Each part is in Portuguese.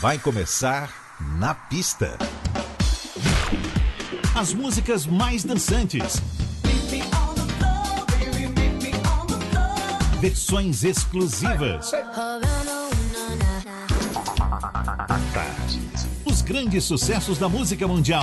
Vai começar na pista. As músicas mais dançantes. Versões exclusivas. Os grandes sucessos da música mundial.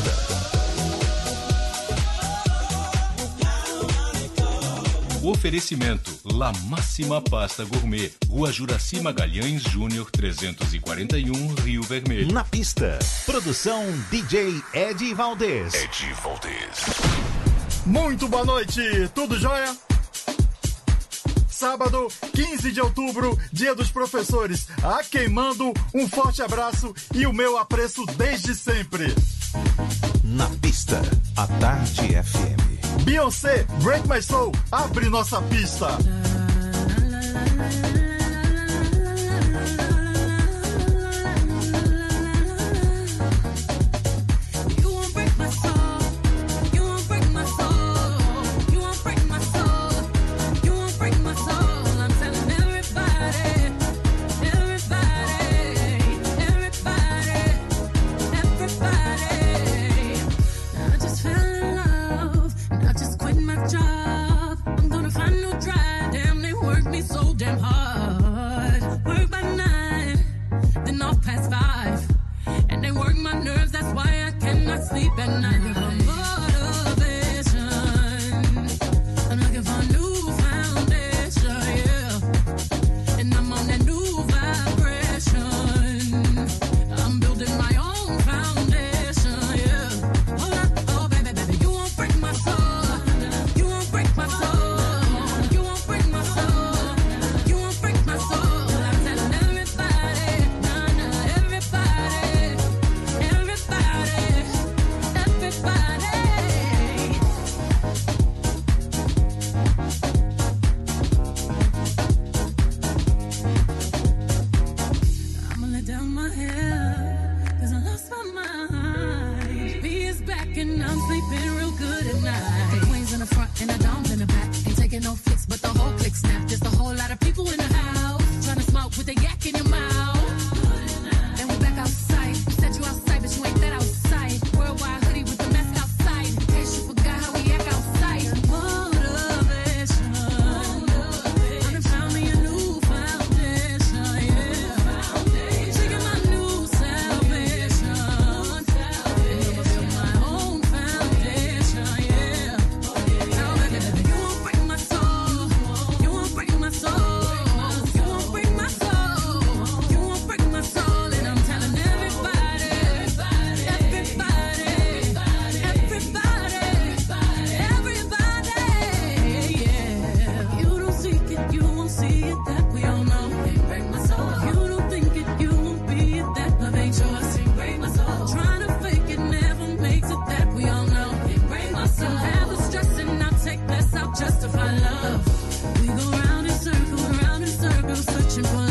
Oferecimento: La Máxima Pasta Gourmet, Rua Juraci Magalhães Júnior 341, Rio Vermelho. Na pista, produção DJ Ed Valdez. Ed Valdez. Muito boa noite, tudo jóia? sábado, 15 de outubro, Dia dos Professores. A queimando, um forte abraço e o meu apreço desde sempre. Na pista, a Tarde FM. Beyoncé, Break My Soul, abre nossa pista. Good. simple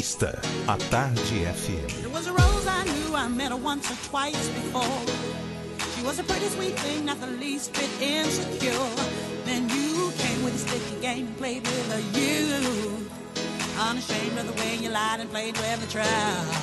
pista, a Tarde FM. There was a rose I knew I met her once or twice before. She was a pretty sweet thing, not the least bit insecure. Then you came with a sticky game and played with her. You, unashamed of the way you lied and played with the crowd.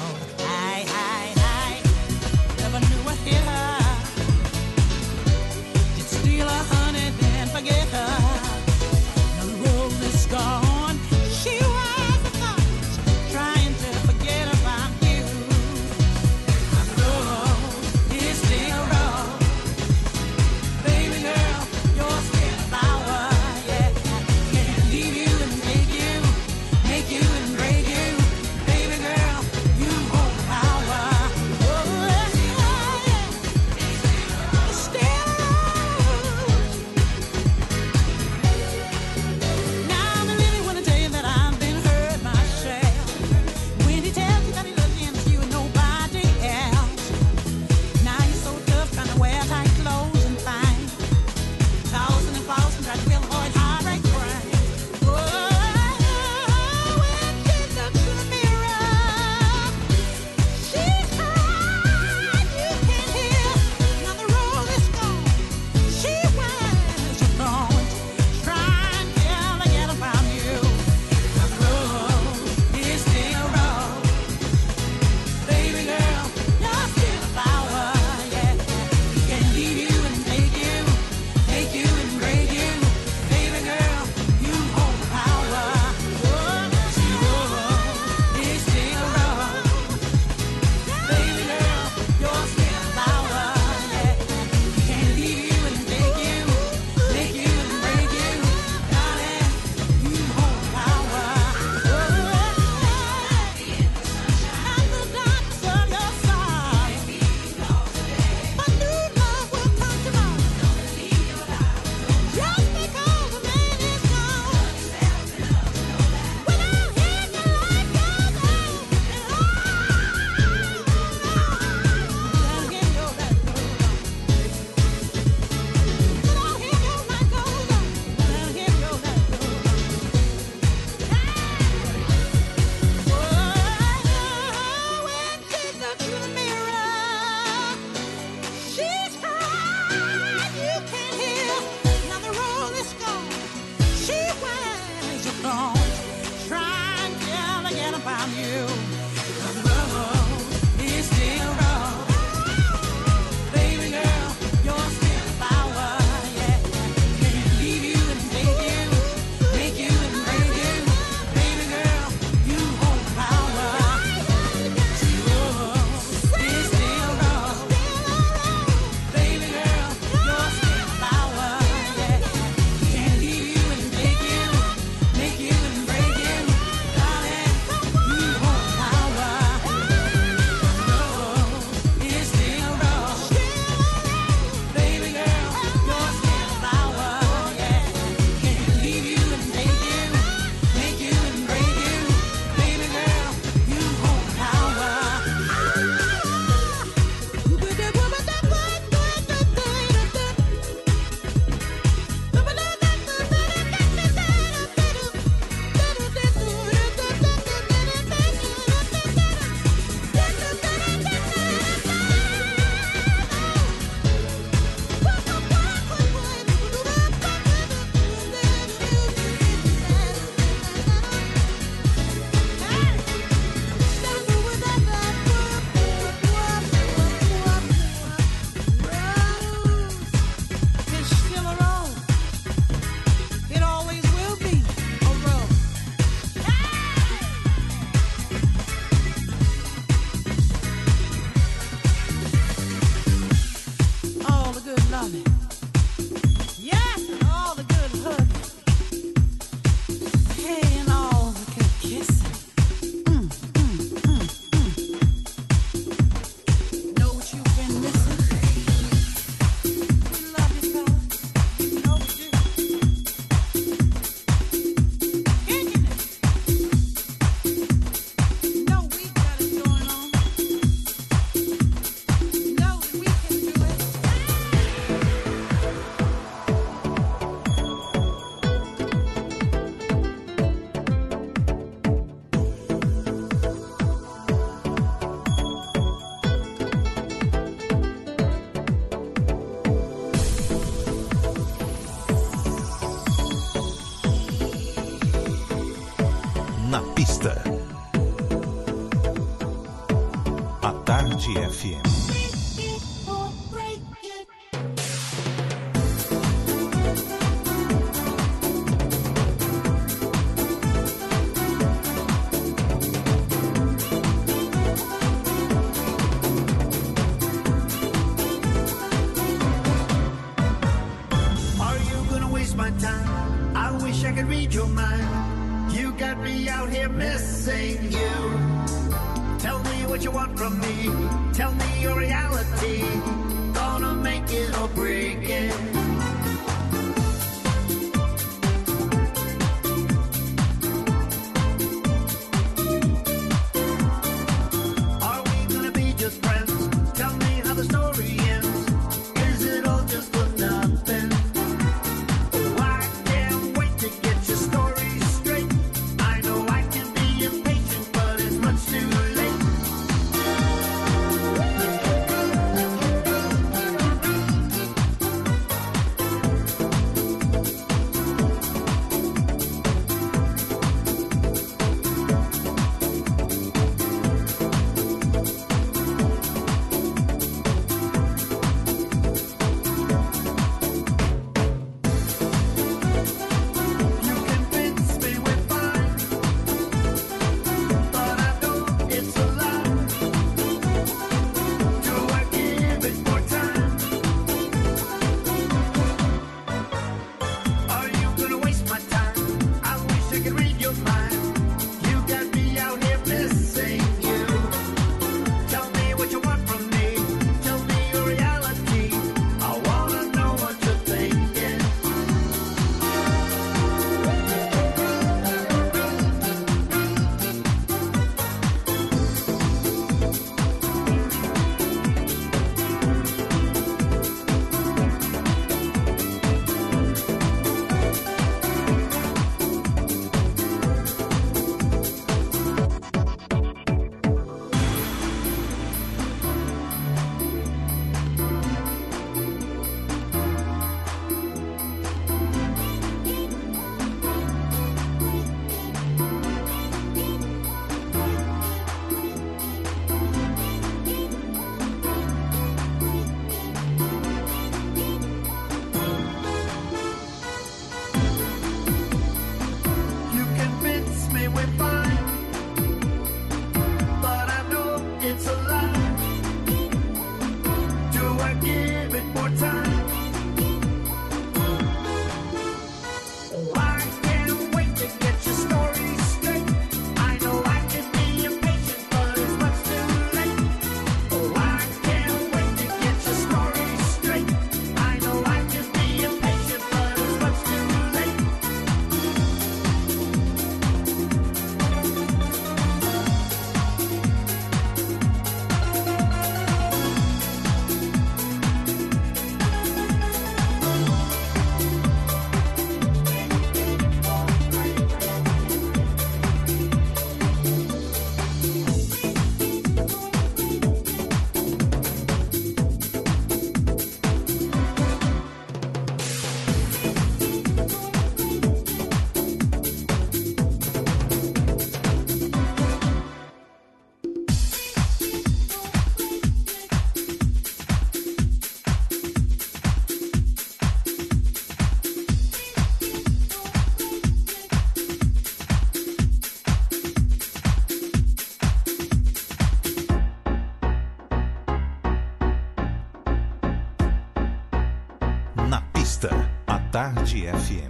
Tarde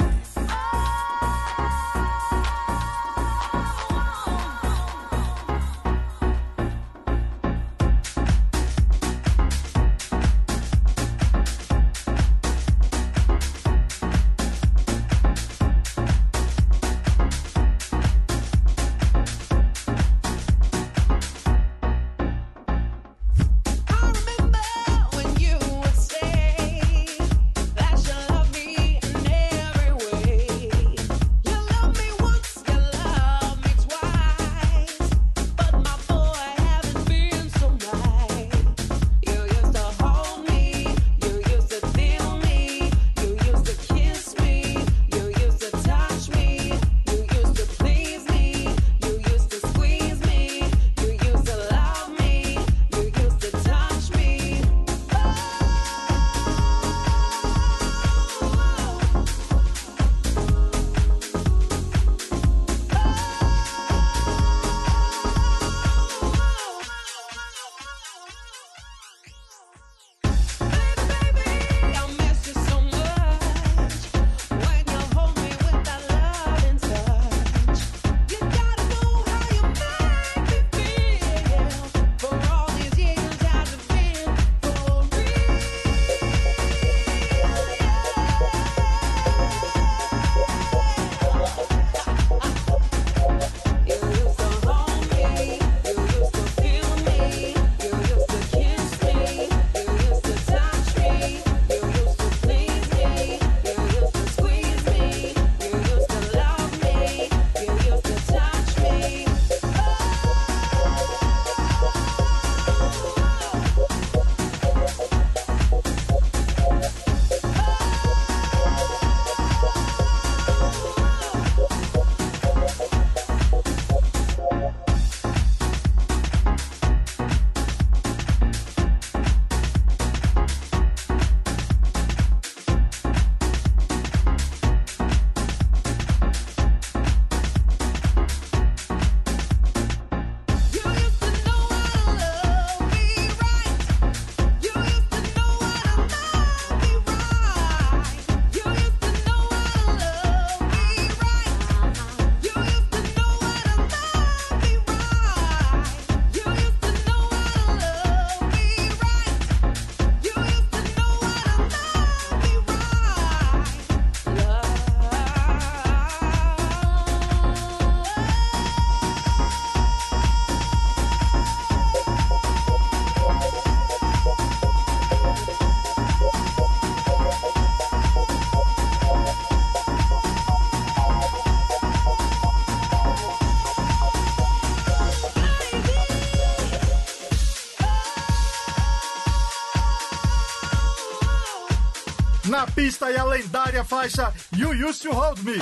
pista e a lendária faixa You Used to Hold Me.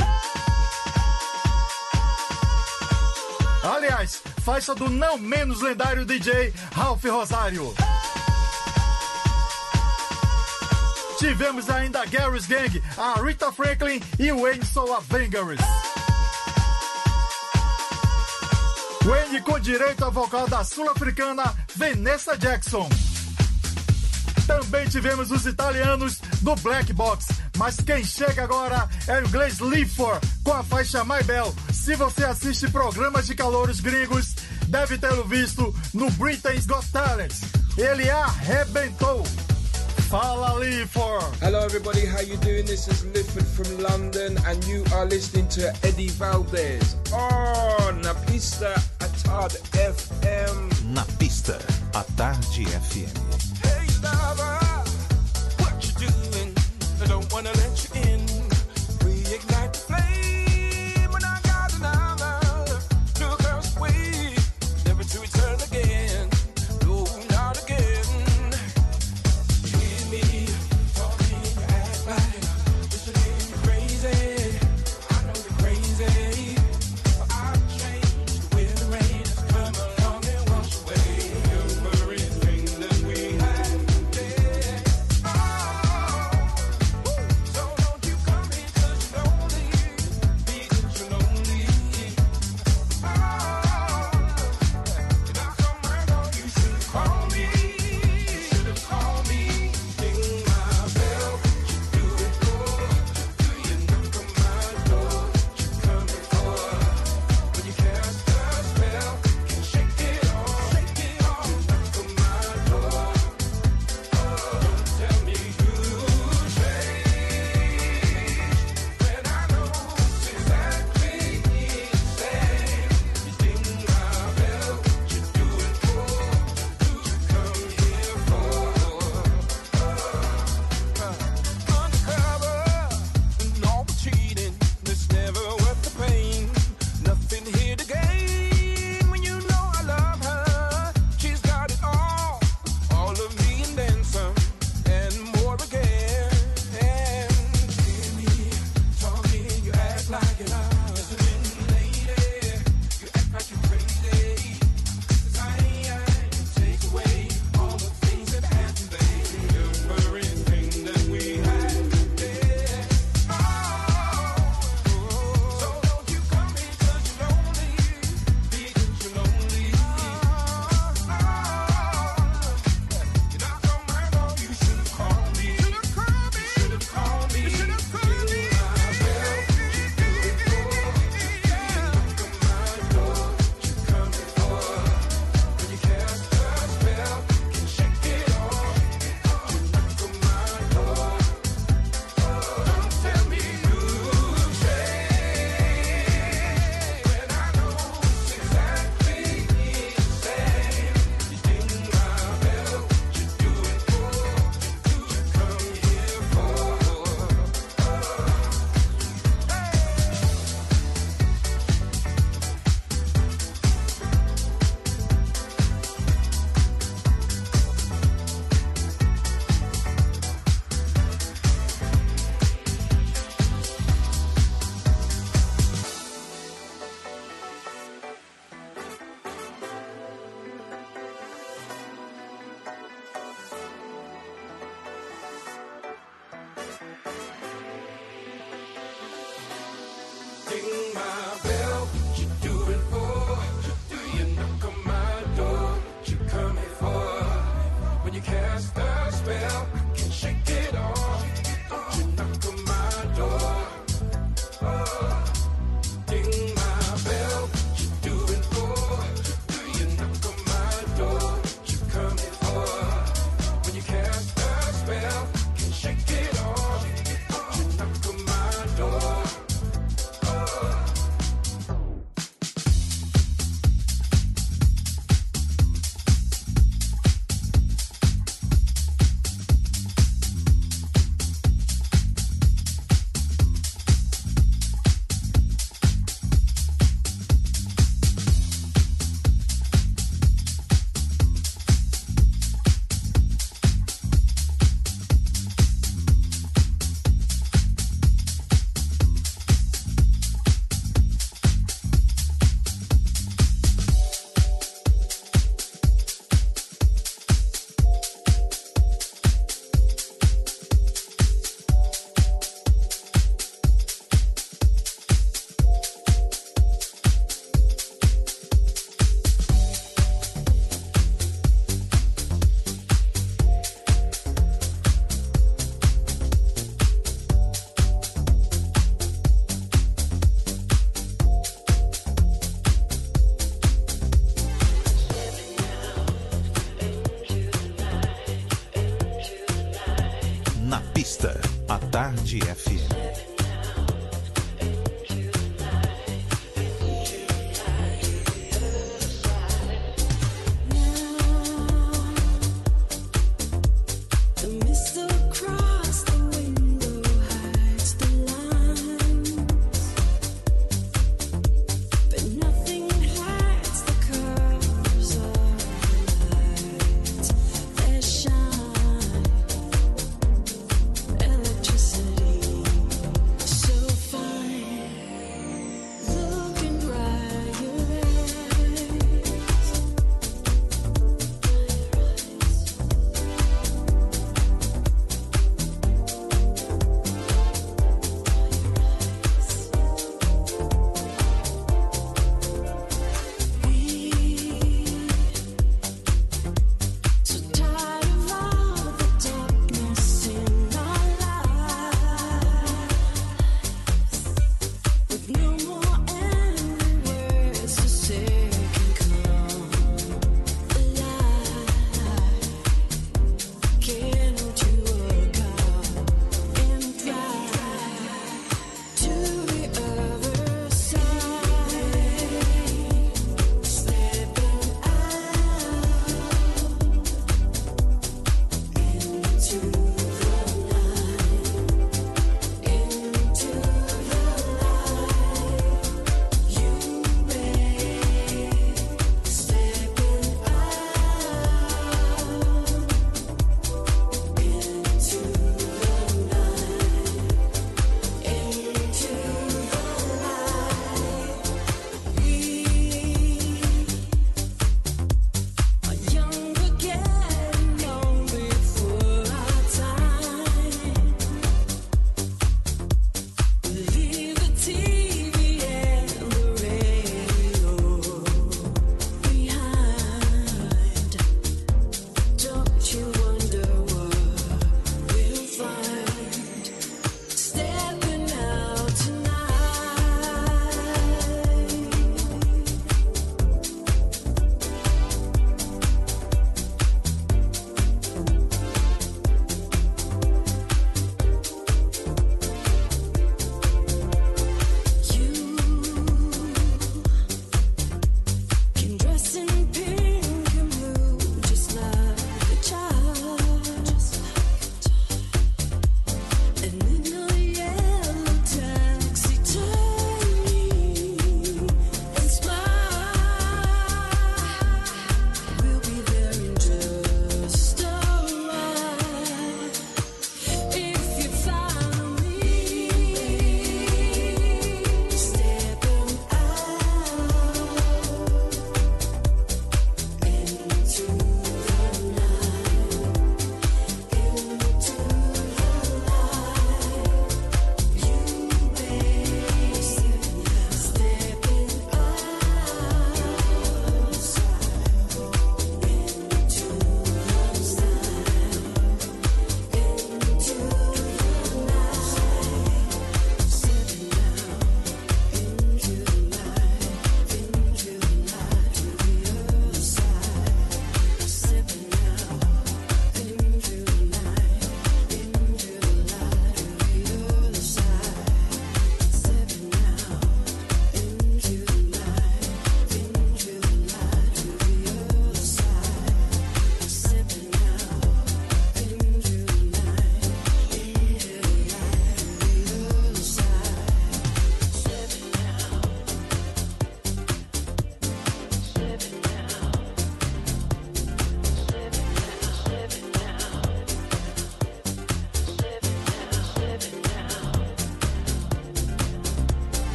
Aliás, faixa do não menos lendário DJ Ralph Rosário. Tivemos ainda Gary's Gang, a Rita Franklin e Wayne Soul Avengers. Wayne com direito a vocal da sul-africana Vanessa Jackson. Também tivemos os italianos no Black Box. Mas quem chega agora é o inglês Leifor com a faixa My Bell. Se você assiste programas de calouros gringos, deve tê-lo visto no Britain's Got Talent. Ele arrebentou. Fala Lifford. Hello everybody, how you doing? This is Leifor from London and you are listening to Eddie Valdez Oh, Na Pista à Tarde FM. Na Pista à Tarde FM. lover, what you doing? I don't wanna let you in.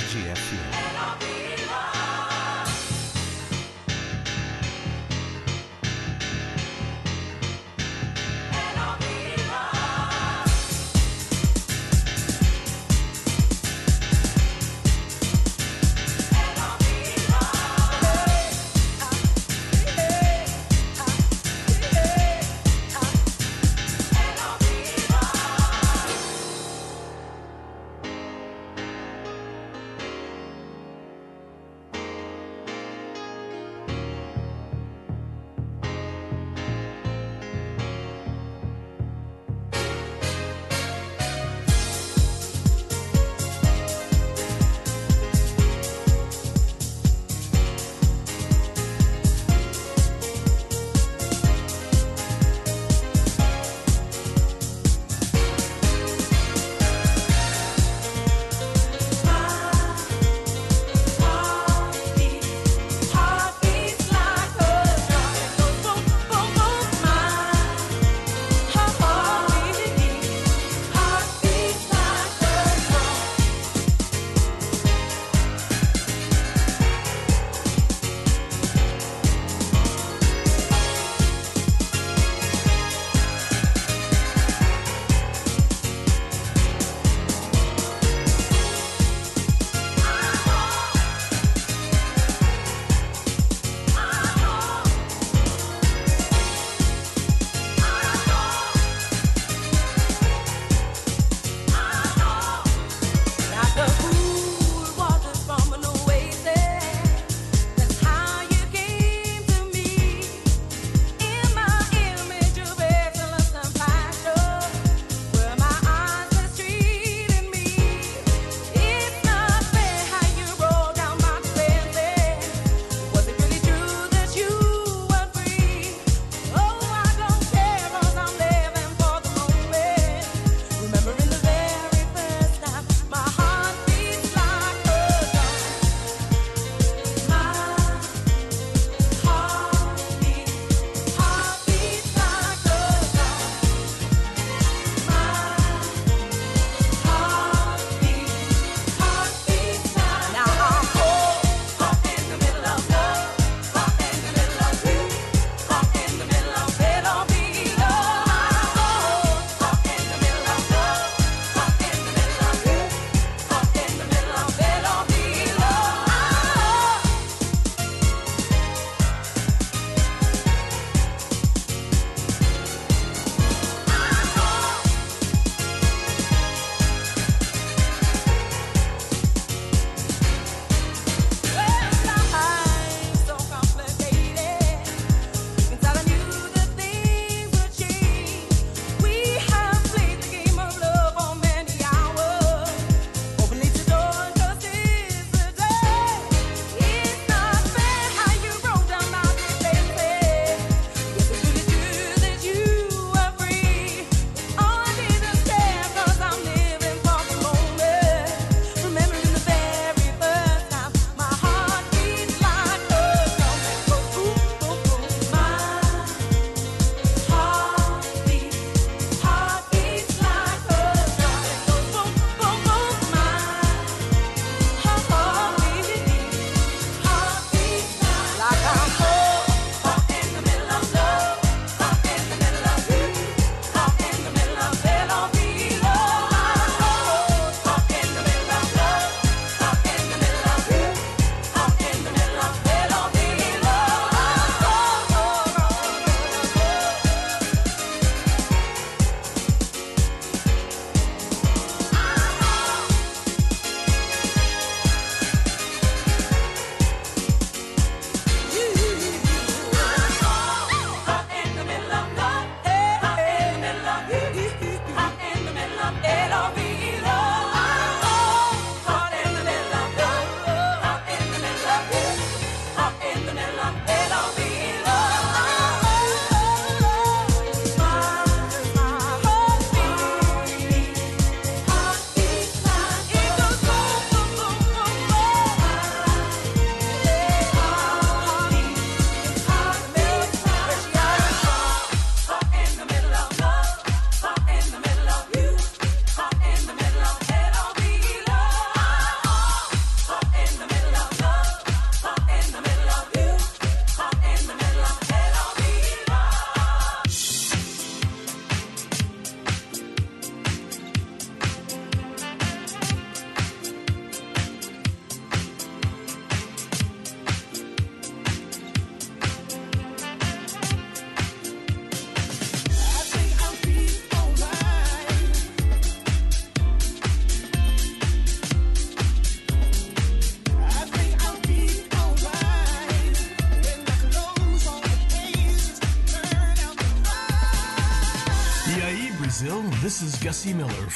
Tarde FM.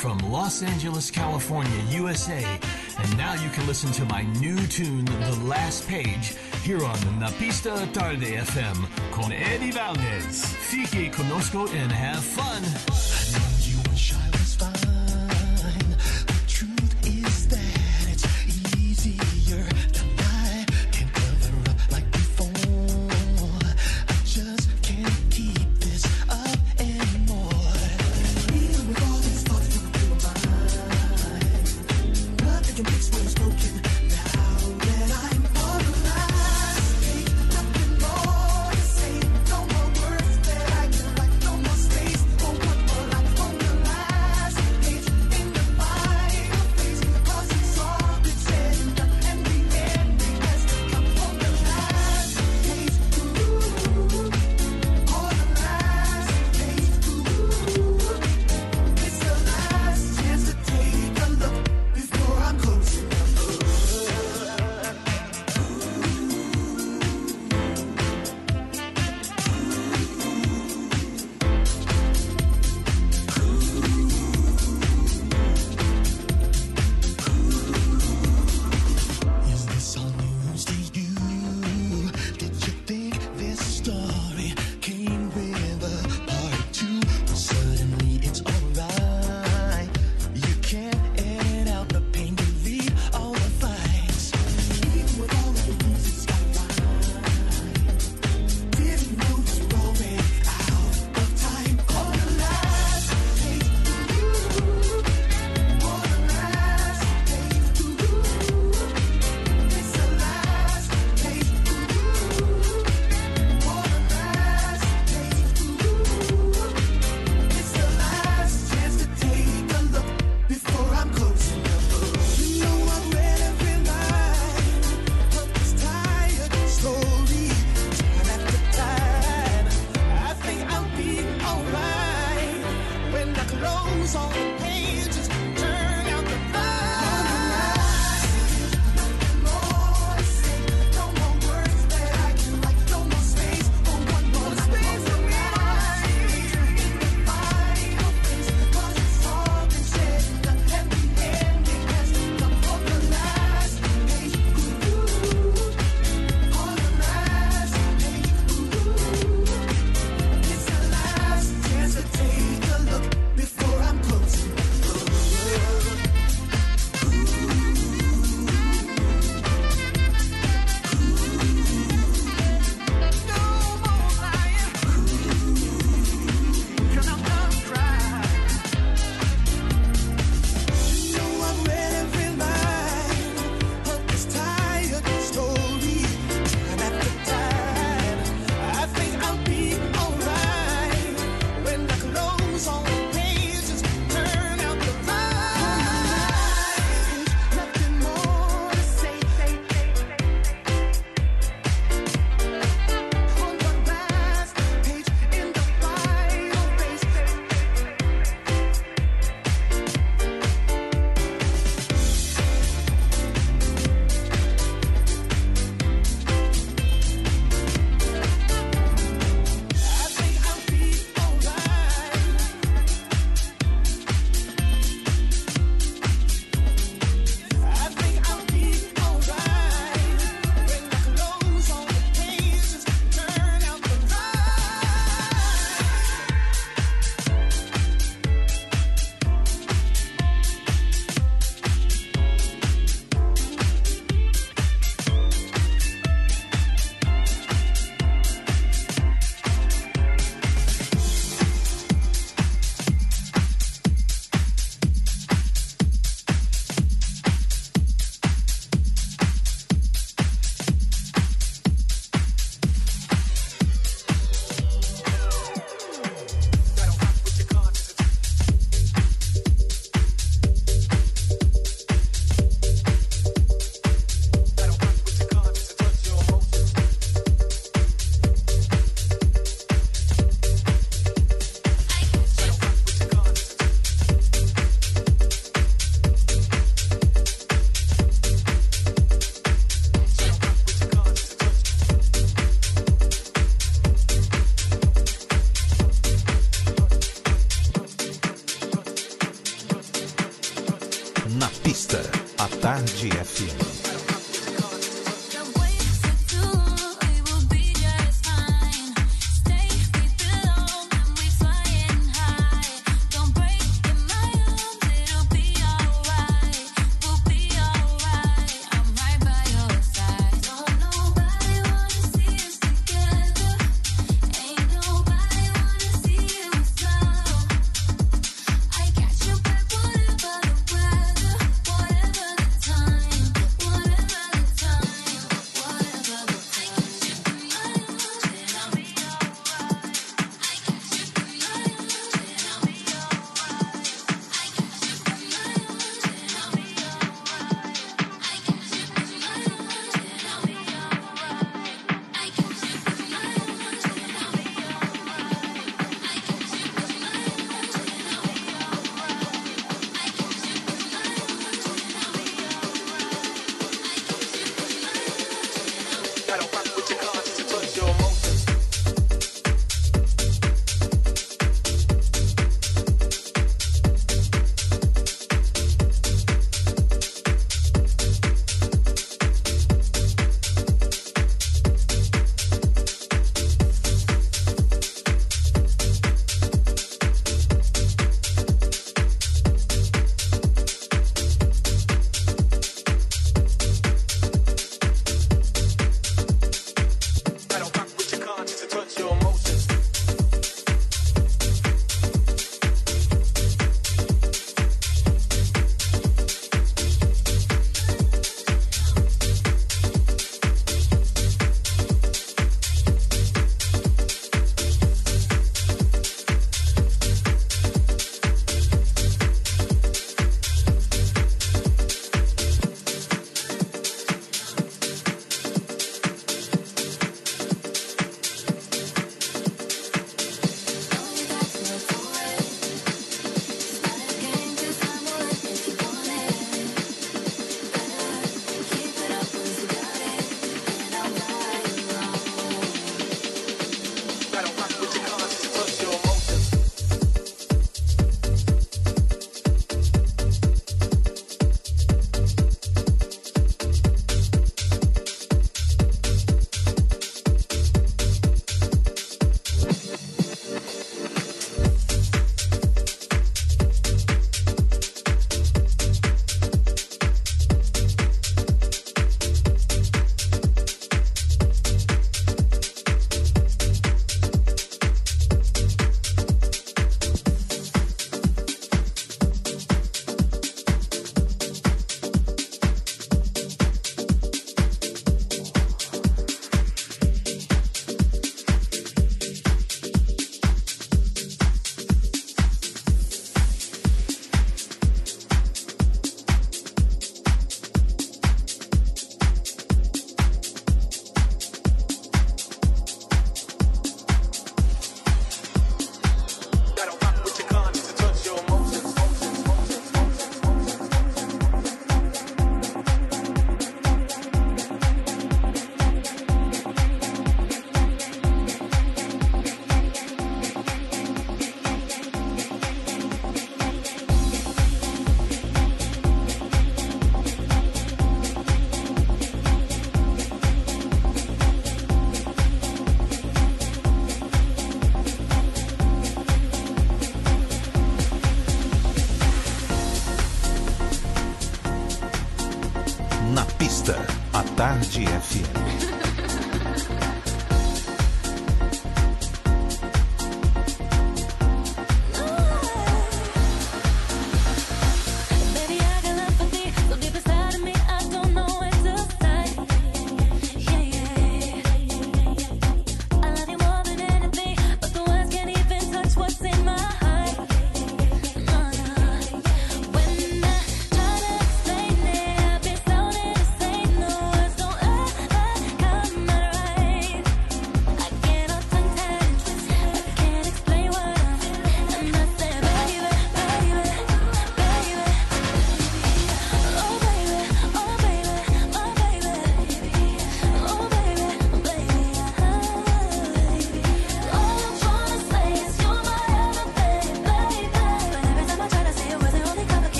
from Los Angeles, California, USA. And now you can listen to my new tune, The Last Page, here on Napista Tarde FM con Eddie Valdez. Fique conosco and have fun.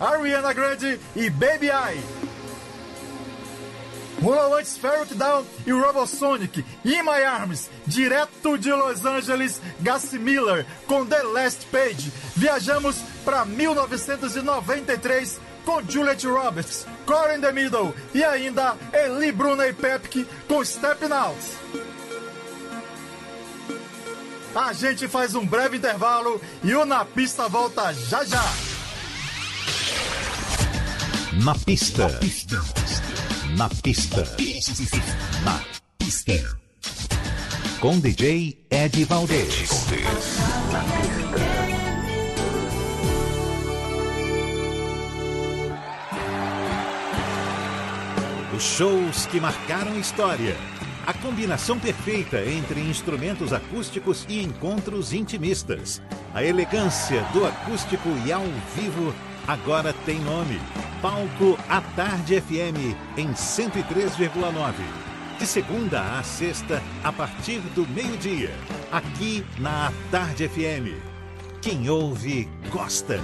Ariana Grande e Baby I. Rolou antes Down e Robosonic, In My Arms, direto de Los Angeles, Gassi Miller, com The Last Page. Viajamos para 1993 com Juliet Roberts, Core in the Middle e ainda Eli Bruna e Pepke com Stepping Out. A gente faz um breve intervalo e o Na Pista volta já já. Na pista. Na pista. Na pista. Com DJ Ed Valdez. Os shows que marcaram história. A combinação perfeita entre instrumentos acústicos e encontros intimistas. A elegância do acústico e ao vivo agora tem nome. Palco à Tarde FM em 103,9. De segunda a sexta, a partir do meio-dia. Aqui na À Tarde FM. Quem ouve, gosta.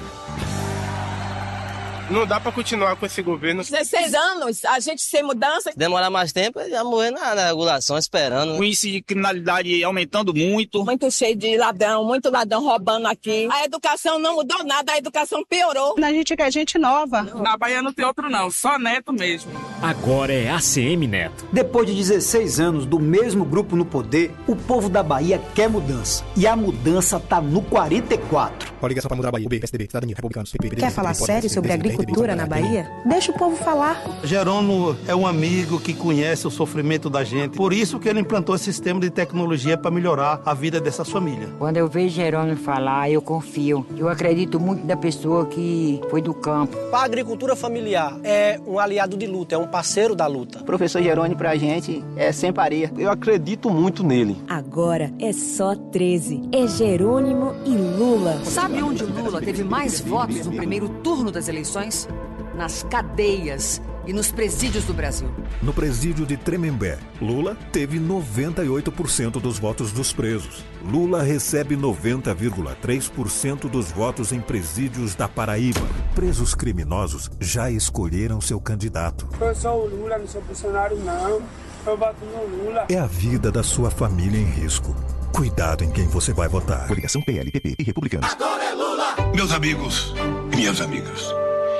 Não dá pra continuar com esse governo. 16 anos, a gente sem mudança. Demorar mais tempo, já morrer na, na regulação, esperando. O índice de criminalidade aumentando muito. Muito cheio de ladrão, muito ladrão roubando aqui. A educação não mudou nada, a educação piorou. A gente quer gente nova. Na Bahia não tem outro não, só neto mesmo. Agora é ACM Neto. Depois de 16 anos do mesmo grupo no poder, o povo da Bahia quer mudança. E a mudança tá no 44. Qual a ligação para mudar a Bahia? UB, PSDB, Cidadania, Republicanos, PP, Quer falar sério sobre agricultura na Bahia? Deixa o povo falar. Jerônimo é um amigo que conhece o sofrimento da gente. Por isso que ele implantou esse sistema de tecnologia para melhorar a vida dessas famílias. Quando eu vejo Jerônimo falar, eu confio. Eu acredito muito da pessoa que foi do campo. A agricultura familiar é um aliado de luta, é um parceiro da luta. Professor Jerônimo pra gente é sem paria. Eu acredito muito nele. Agora é só 13. É Jerônimo e Lula. Sabe onde Lula teve mais votos no primeiro turno das eleições? Nas cadeias e nos presídios do Brasil. No presídio de Tremembé, Lula teve 98% dos votos dos presos. Lula recebe 90,3% dos votos em presídios da Paraíba. Presos criminosos já escolheram seu candidato. Eu sou o Lula, não sou Bolsonaro, não. Eu voto no Lula. É a vida da sua família em risco. Cuidado em quem você vai votar. Coligação PLPP e Republicanos. Agora é Lula! Meus amigos e minhas amigas,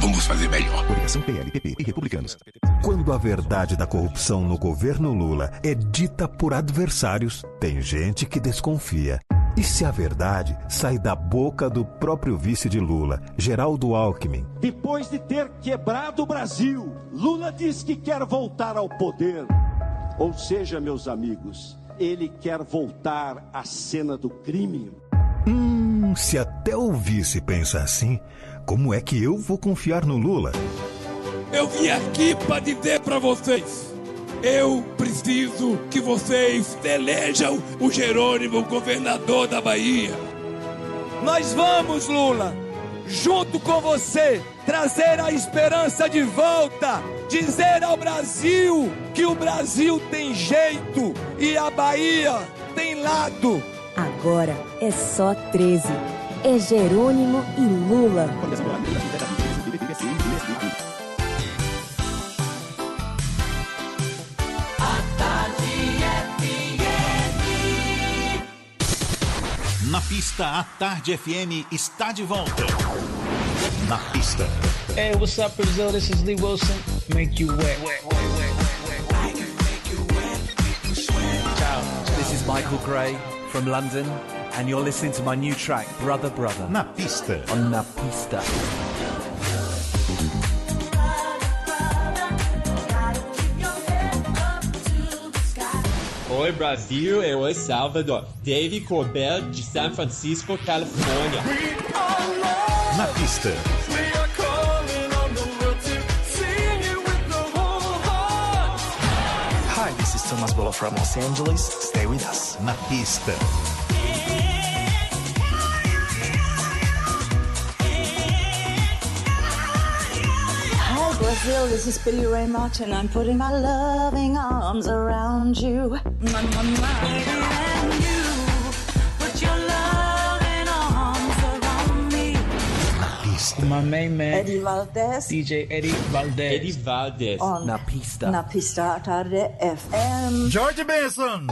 vamos fazer melhor. Coligação PLPP e Republicanos. Quando a verdade da corrupção no governo Lula é dita por adversários, tem gente que desconfia. E se a verdade sai da boca do próprio vice de Lula, Geraldo Alckmin? Depois de ter quebrado o Brasil, Lula diz que quer voltar ao poder. Ou seja, meus amigos, ele quer voltar à cena do crime. Hum, se até o vice pensa assim, como é que eu vou confiar no Lula? Eu vim aqui para dizer para vocês. Eu preciso que vocês elejam o Jerônimo governador da Bahia. Nós vamos, Lula, junto com você, trazer a esperança de volta, dizer ao Brasil que o Brasil tem jeito e a Bahia tem lado. Agora é só 13. É Jerônimo e Lula. Na pista, a Tarde FM está de volta. Na pista. Hey, what's up, Brazil? This is Lee Wilson. Make you wet. Ciao, this is Michael Gray from London, and you're listening to my new track, Brother Brother. Na pista. On Na Pista. Oi Brasil, eu sou Salvador. Dave Corbell de San Francisco, Califórnia. Na pista. Hi, this is Thomas Hezbollah from Los Angeles. Stay with us. Na pista. Brazil. This is Billy Ray Martin. I'm putting my loving arms around you. My, my, my. And you put your loving arms around me. My main man, Eddie Valdez. DJ Eddie Valdez. Eddie Valdez. On Na pista. Na pista tarde FM. George Benson.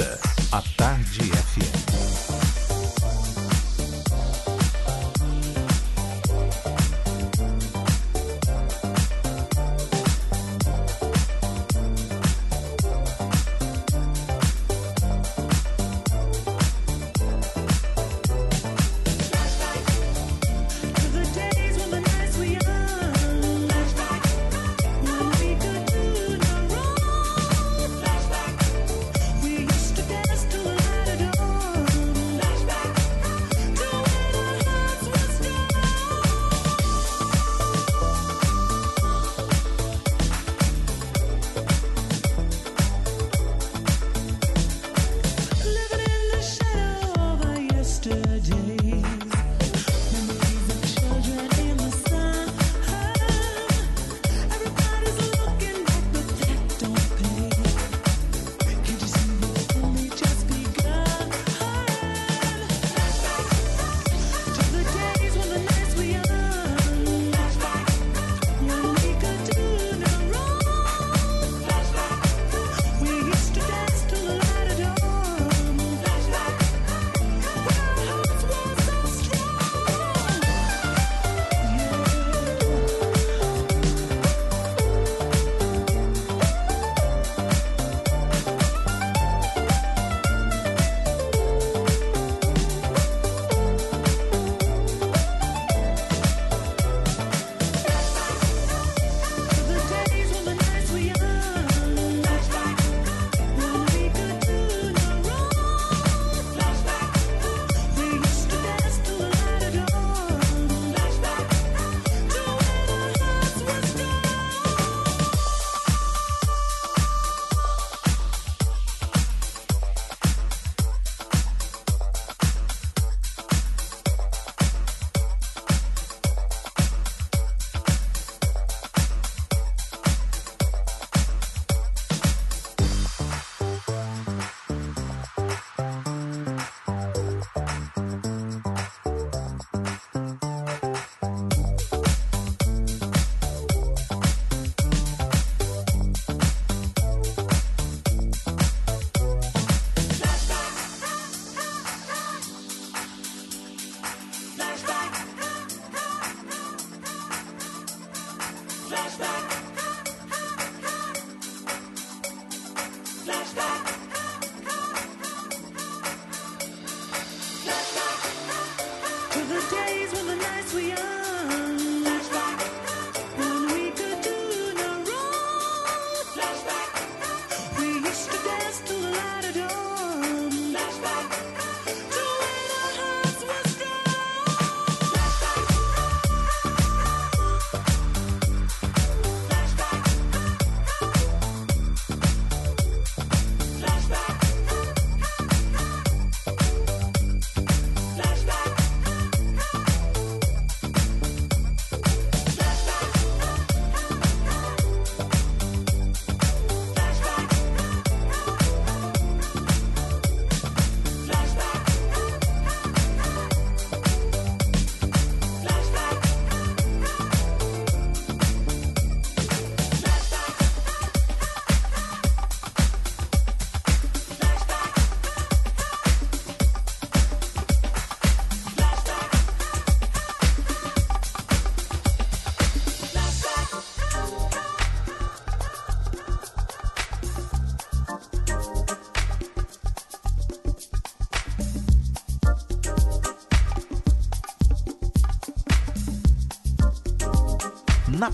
A Tarde FM.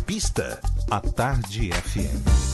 Pista, a Tarde FM.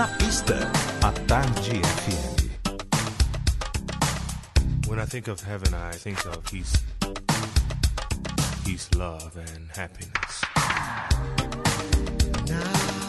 Na pista, a tarde FM. When I think of heaven, I think of peace, peace, love and happiness. Now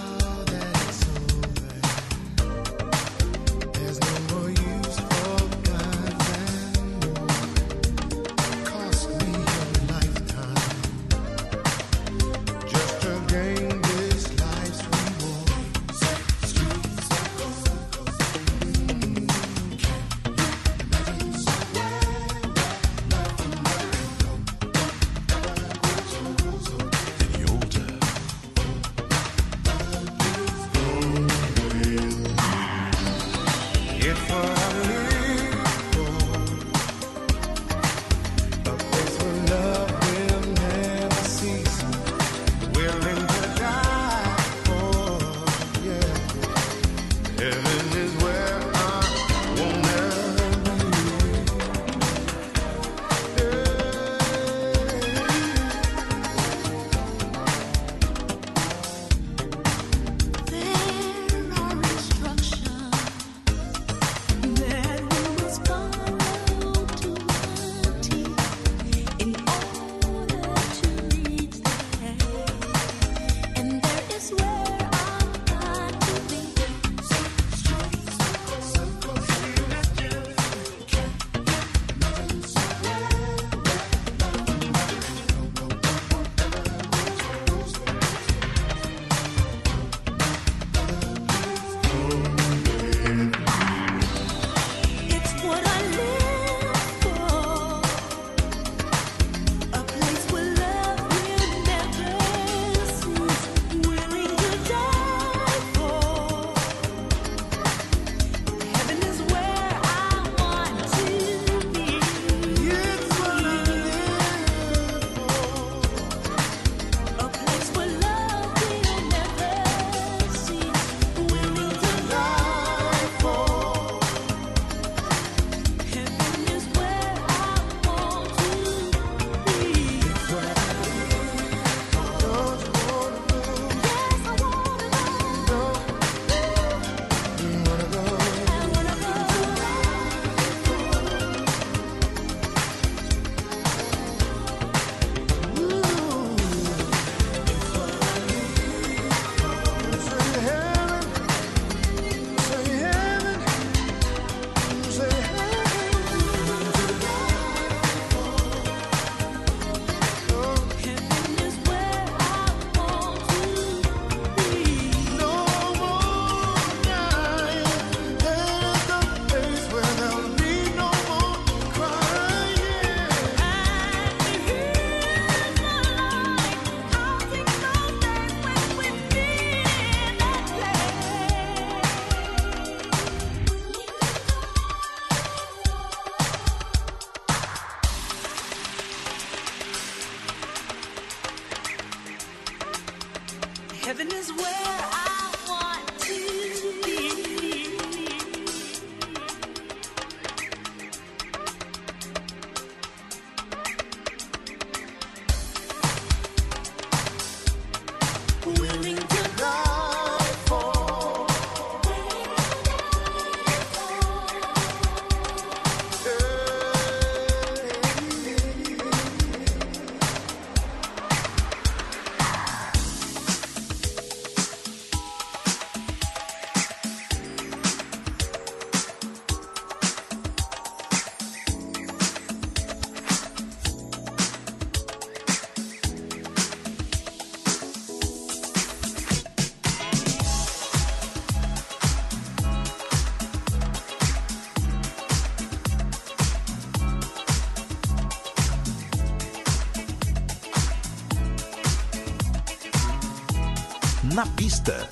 Revista.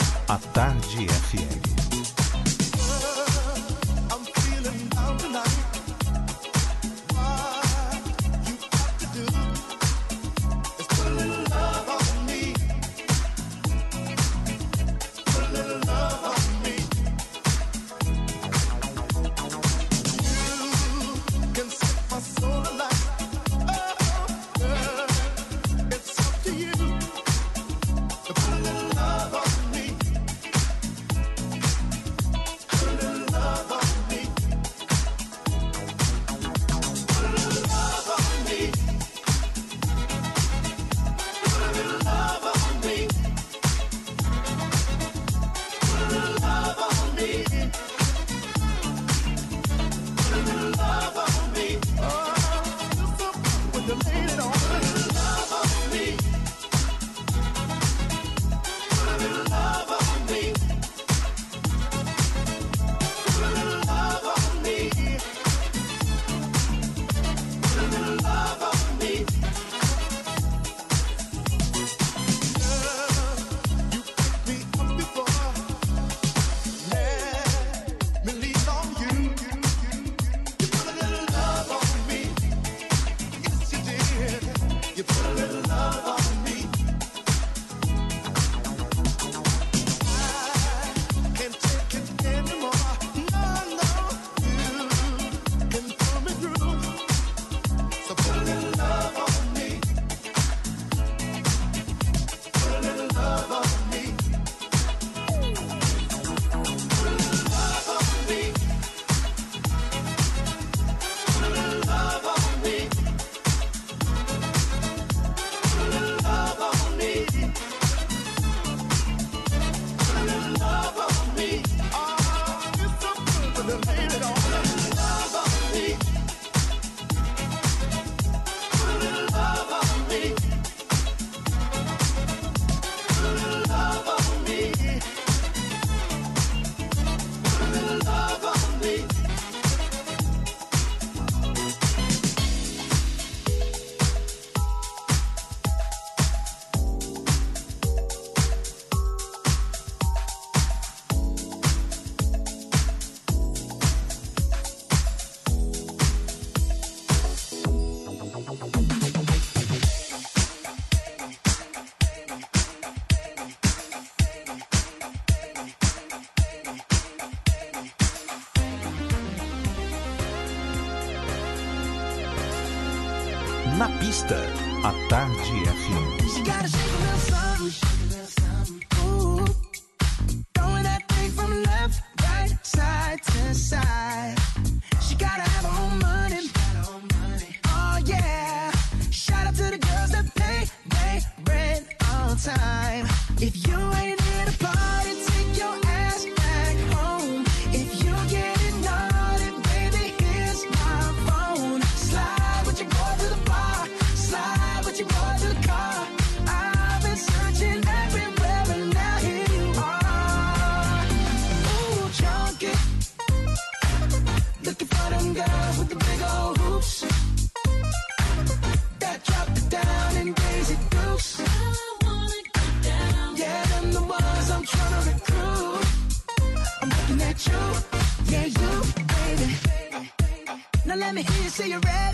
say you're ready.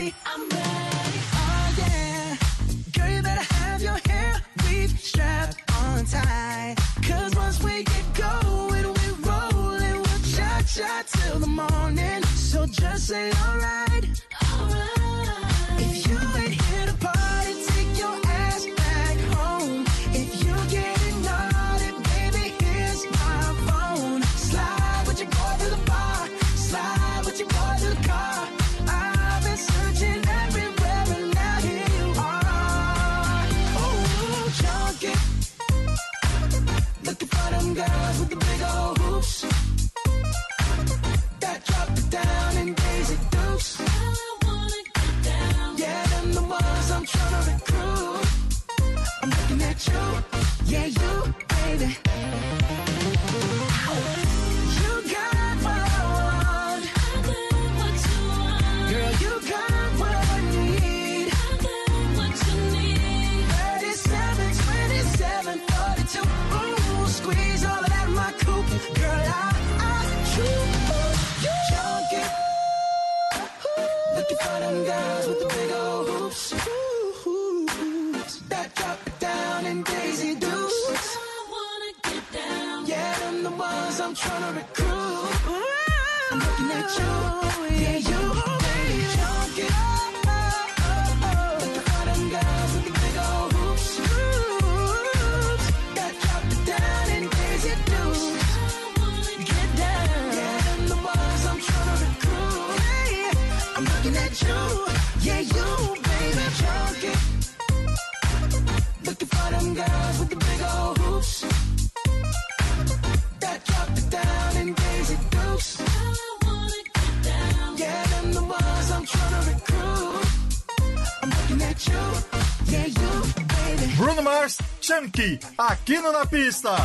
Aqui no Na Pista.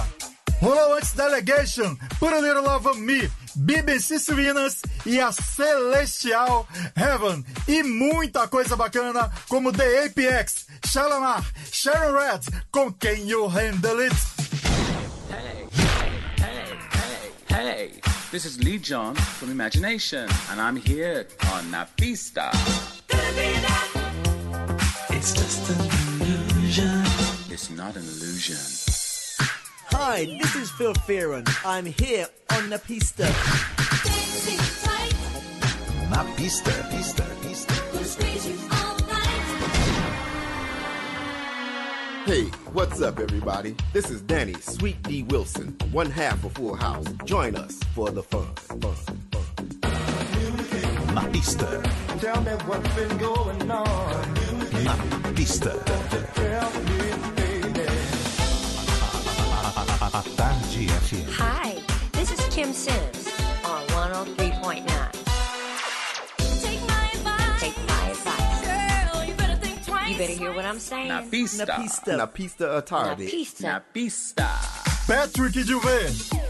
Rolou antes Delegation, Put a Little Love on Me, BBC Sirinas e a Celestial Heaven. E muita coisa bacana como The APX, Shalamar, Sharon Red, com Can You Handle It? Hey, hey, hey, hey, this is Lee John from Imagination, and I'm here on Napista. It's just a It's not an illusion. Hi, this is Phil Fearon. I'm here on the pista. Na pista, pista, pista. Hey, what's up, everybody? This is Danny Sweet D Wilson, one half of Full House. Join us for the fun, fun, fun. Na pista. Tell me what's been going on. Na pista. Tell me. Hi, this is Kim Sims on 103.9. You better hear what I'm saying. Napista. Napista. Uh, Napista Napista. Patrick Juven.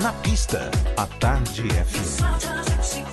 Na pista, a Tarde FM.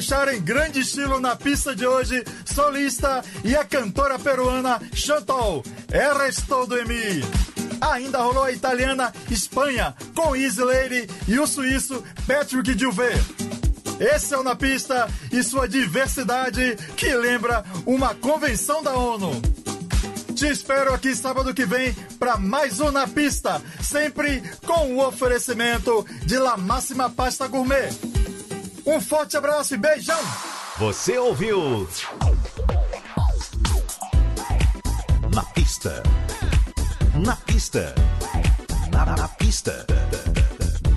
Fechar em grande estilo na pista de hoje, solista e a cantora peruana Chantal, Eres todo em mim. Ainda rolou a italiana Espanha com Easy Lady e o suíço Patrick Duvet. Esse é o Na Pista e sua diversidade que lembra uma convenção da ONU. Te espero aqui sábado que vem para mais um Na Pista, sempre com o oferecimento de La Máxima Pasta Gourmet. Um forte abraço e beijão! Você ouviu? Na pista. Na pista. Na, na pista.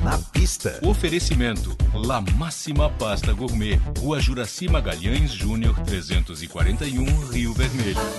Na pista. Oferecimento: La Máxima Pasta Gourmet, Rua Juraci Magalhães Júnior 341, Rio Vermelho.